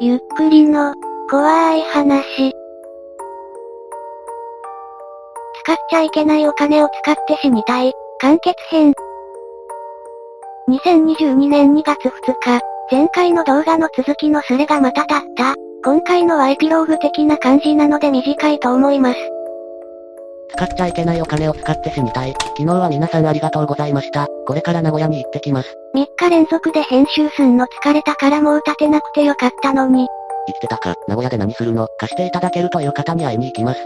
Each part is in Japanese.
ゆっくりの、怖い話。使っちゃいけないお金を使って死にたい、完結編。2022年2月2日、前回の動画の続きのスレがまた立った。今回のワイピローグ的な感じなので短いと思います。使っちゃいけないお金を使って死にたい。昨日は皆さんありがとうございました。これから名古屋に行ってきます。3日連続で編集すんの疲れたからもう立てなくてよかったのに。生きてたか、名古屋で何するの？貸していただけるという方に会いに行きます。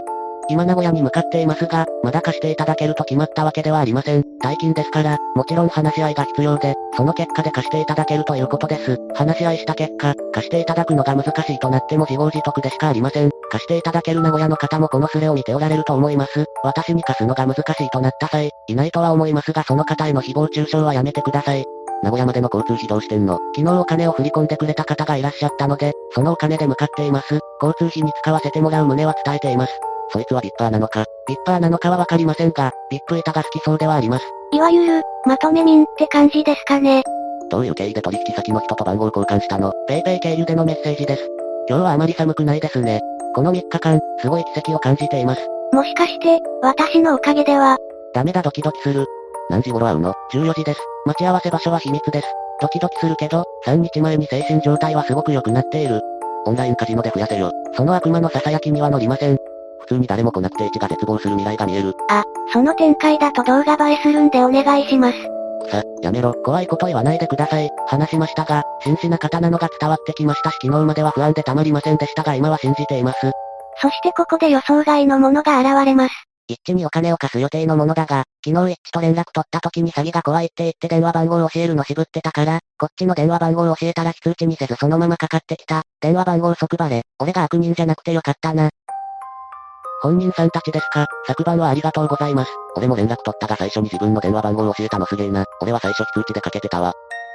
今名古屋に向かっていますが、まだ貸していただけると決まったわけではありません。大金ですから、もちろん話し合いが必要で、その結果で貸していただけるということです。話し合いした結果、貸していただくのが難しいとなっても自業自得でしかありません。貸していただける名古屋の方もこのスレを見ておられると思います。私に貸すのが難しいとなった際、いないとは思いますがその方への誹謗中傷はやめてください。名古屋までの交通費どうしてんの昨日お金を振り込んでくれた方がいらっしゃったので、そのお金で向かっています。交通費に使わせてもらう旨は伝えています。そいつはビッパーなのか、ビッパーなのかはわかりませんが、ビップ板が好きそうではあります。いわゆる、まとめ民って感じですかね。どういう経緯で取引先の人と番号交換したの ?PayPay 経由でのメッセージです。今日はあまり寒くないですね。この3日間、すごい奇跡を感じています。もしかして、私のおかげでは。ダメだドキドキする。何時頃会うの ?14 時です。待ち合わせ場所は秘密です。ドキドキするけど、3日前に精神状態はすごく良くなっている。オンラインカジノで増やせよ。その悪魔の囁きには乗りません。普通に誰も来なくて一が絶望する未来が見える。あ、その展開だと動画映えするんでお願いします。さ、やめろ、怖いこと言わないでください。話しましたが、真摯な方なのが伝わってきましたし昨日までは不安でたまりませんでしたが今は信じています。そしてここで予想外のものが現れます。一致にお金を貸す予定のものだが、昨日一致と連絡取った時に詐欺が怖いって言って電話番号を教えるの渋ってたから、こっちの電話番号を教えたら非通知にせずそのままかかってきた。電話番号即バレ。俺が悪人じゃなくてよかったな。本人さんたちですか？昨晩はありがとうございます。俺も連絡取ったが最初に自分の電話番号を教えたのすげえな。俺は最初非通知でかけてたわ。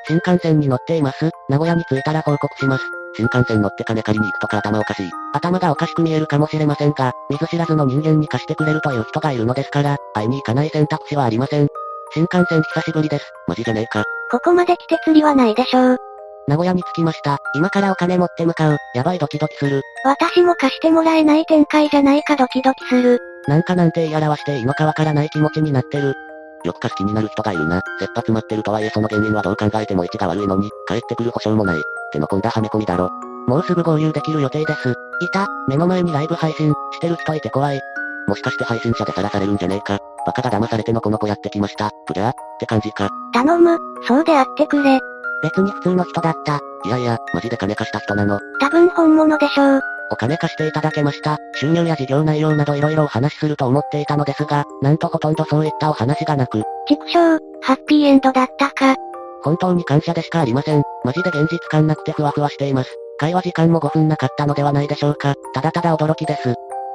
新幹線に乗っています。名古屋に着いたら報告します。新幹線乗って金借りに行くとか頭おかしい。頭がおかしく見えるかもしれませんが、見ず知らずの人間に貸してくれるという人がいるのですから、会いに行かない選択肢はありません。新幹線久しぶりです。マジじゃねえか。ここまで来て釣りはないでしょう。名古屋に着きました。今からお金持って向かう。やばいドキドキする。私も貸してもらえない展開じゃないかドキドキする。なんかなんて言い表していいのかわからない気持ちになってる。よく貸す気になる人がいるな。切羽詰まってるとはいえその原因はどう考えても位置が悪いのに、帰ってくる保証もない。手の込んだはめ込みだろ。もうすぐ合流できる予定です。いた、目の前にライブ配信、してる人いて怖い。もしかして配信者でさらされるんじゃねえか。バカが騙されてのこの子やってきました。プリャーって感じか。頼む、そうであってくれ。別に普通の人だった。いやいや、マジで金貸した人なの。多分本物でしょう。お金貸していただけました。収入や事業内容など色々お話しすると思っていたのですが、なんとほとんどそういったお話がなく。畜生、ハッピーエンドだったか。本当に感謝でしかありません。マジで現実感なくてふわふわしています。会話時間も5分なかったのではないでしょうか。ただただ驚きです。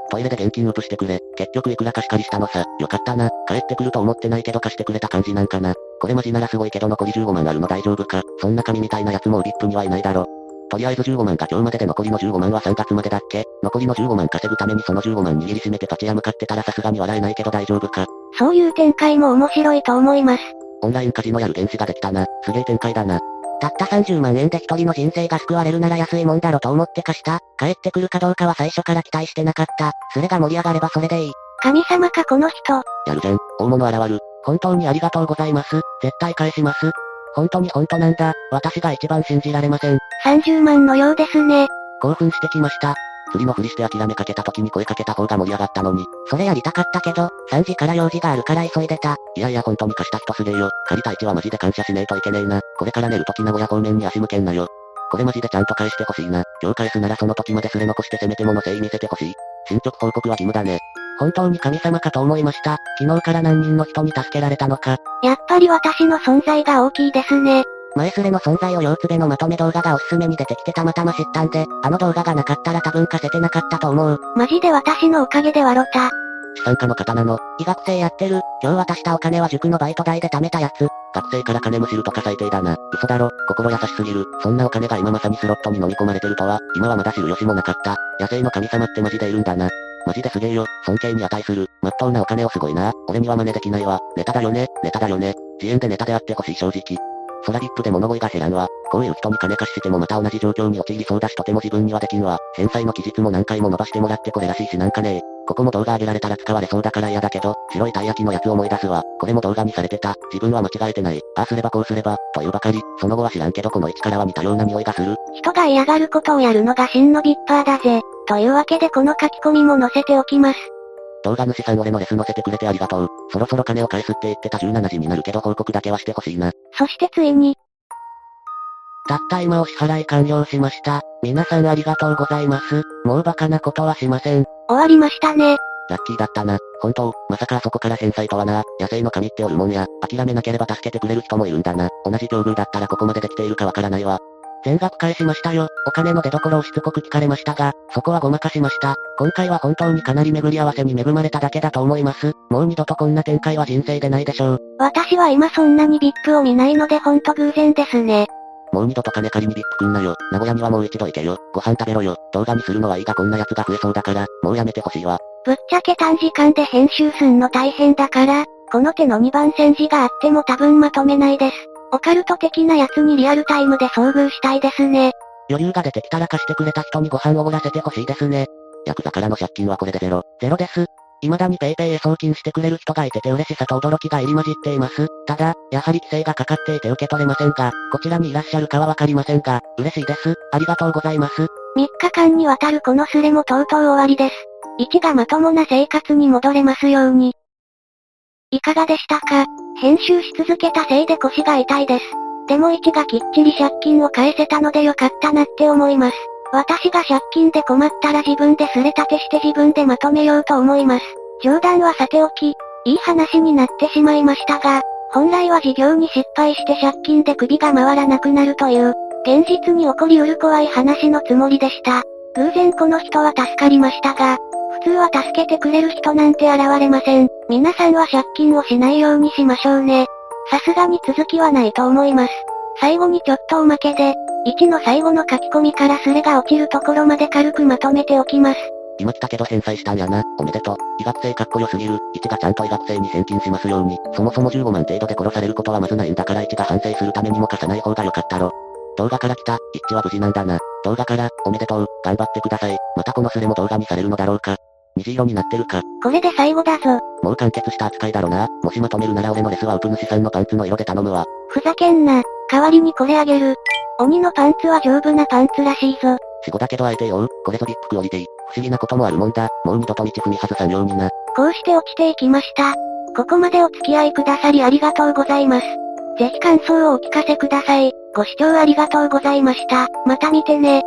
トイレで現金ウプしてくれ。結局いくら貸し借りしたのさ。よかったな。帰ってくると思ってないけど貸してくれた感じなんかな。これマジならすごいけど残り15万あるの大丈夫か？そんな紙みたいなやつもウリップにはいないだろ。とりあえず15万が今日までで残りの15万は3月までだっけ？残りの15万稼ぐためにその15万握りしめて土地屋向かってたらさすがに笑えないけど大丈夫か？そういう展開も面白いと思います。オンラインカジノやる原資ができたな。すげえ展開だな。たった30万円で一人の人生が救われるなら安いもんだろと思って貸した。帰ってくるかどうかは最初から期待してなかった。それが盛り上がればそれでいい。神様かこの人。やるぜん。大物現る。本当にありがとうございます。絶対返します。本当に本当なんだ。私が一番信じられません。30万のようですね。興奮してきました。釣りのふりして諦めかけた時に声かけた方が盛り上がったのに。それやりたかったけど、3時から用事があるから急いでた。いやいや本当に貸した人すげえよ。借りた位置はマジで感謝しねえといけねえな。これから寝る時名古屋方面に足向けんなよ。これマジでちゃんと返してほしいな。今日返すならその時まですれ残してせめてもの誠意見せてほしい。進捗報告は義務だね。本当に神様かと思いました。昨日から何人の人に助けられたのか。やっぱり私の存在が大きいですね。前スレの存在を腰つべのまとめ動画がおすすめに出てきてたまたま知ったんで、あの動画がなかったら多分貸せてなかったと思う。マジで私のおかげで笑った。資産家の方なの。医学生やってる。今日渡したお金は塾のバイト代で貯めたやつ。学生から金むしるとか最低だな。嘘だろ。心優しすぎる。そんなお金が今まさにスロットに飲み込まれてるとは、今はまだ知る由もなかった。野生の神様ってマジでいるんだな。マジですげえよ。尊敬に値する。まっとうなお金をすごいな。俺には真似できないわ。ネタだよね。ネタだよね。自演でネタであってほしい正直。空ビップで物乞いが減らんわ。こういう人に金貸ししてもまた同じ状況に陥りそうだしとても自分にはできんわ。返済の期日も何回も伸ばしてもらってこれらしいしなんかねえここも動画上げられたら使われそうだから嫌だけど、白いたい焼きのやつ思い出すわ。これも動画にされてた。自分は間違えてない。ああすればこうすれば、というばかり。その後は知らんけどこの位置からは似たような匂いがする。人が嫌がることをやるのが真のビッパーだぜ。というわけでこの書き込みも載せておきます。動画主さん俺のレス載せてくれてありがとう。そろそろ金を返すって言ってた17時になるけど報告だけはしてほしいな。そしてついに、たった今お支払い完了しました。皆さんありがとうございます。もうバカなことはしません。終わりましたね。ラッキーだったな。本当、まさかあそこから返済とはな。野生の神っておるもんや。諦めなければ助けてくれる人もいるんだな。同じ境遇だったらここまでできているかわからないわ。全額返しましたよ。お金の出所をしつこく聞かれましたが、そこはごまかしました。今回は本当にかなり巡り合わせに恵まれただけだと思います。もう二度とこんな展開は人生でないでしょう。私は今そんなにビップを見ないのでほんと偶然ですね。もう二度と金借りにビップくんなよ。名古屋にはもう一度行けよ。ご飯食べろよ。動画にするのはいいがこんな奴が増えそうだから、もうやめてほしいわ。ぶっちゃけ短時間で編集すんの大変だから、この手の2番煎じがあっても多分まとめないです。オカルト的なやつにリアルタイムで遭遇したいですね。余裕が出てきたら貸してくれた人にご飯をおごらせてほしいですね。ヤクザからの借金はこれでゼロ。ゼロです。未だに PayPay へ送金してくれる人がいてて嬉しさと驚きが入り混じっています。ただ、やはり規制がかかっていて受け取れませんが、こちらにいらっしゃるかはわかりませんが、嬉しいです。ありがとうございます。3日間にわたるこのスレもとうとう終わりです。1がまともな生活に戻れますように。いかがでしたか？編集し続けたせいで腰が痛いです。でも1がきっちり借金を返せたのでよかったなって思います。私が借金で困ったら自分ですれ立てして自分でまとめようと思います。冗談はさておき、いい話になってしまいましたが、本来は事業に失敗して借金で首が回らなくなるという、現実に起こりうる怖い話のつもりでした。偶然この人は助かりましたが、通は助けてくれる人なんて現れません。皆さんは借金をしないようにしましょうね。さすがに続きはないと思います。最後にちょっとおまけで、1の最後の書き込みからスレが落ちるところまで軽くまとめておきます。今来たけど返済したんやな。おめでとう。医学生かっこよすぎる。1がちゃんと医学生に返金しますように。そもそも15万程度で殺されることはまずないんだから1が反省するためにも貸さない方がよかったろ。動画から来た、一致は無事なんだな。動画から、おめでとう、頑張ってください。またこのスレも動画にされるのだろうか。虹色になってるか。これで最後だぞ。もう完結した扱いだろな。もしまとめるなら俺のレスはウプ主さんのパンツの色で頼むわ。ふざけんな。代わりにこれあげる。鬼のパンツは丈夫なパンツらしいぞ。死後だけどあえてよこれぞビップクオリティ。不思議なこともあるもんだ。もう二度と道踏み外さんようにな。こうして落ちていきました。ここまでお付き合いくださりありがとうございます。ぜひ感想をお聞かせください。ご視聴ありがとうございました。また見てね。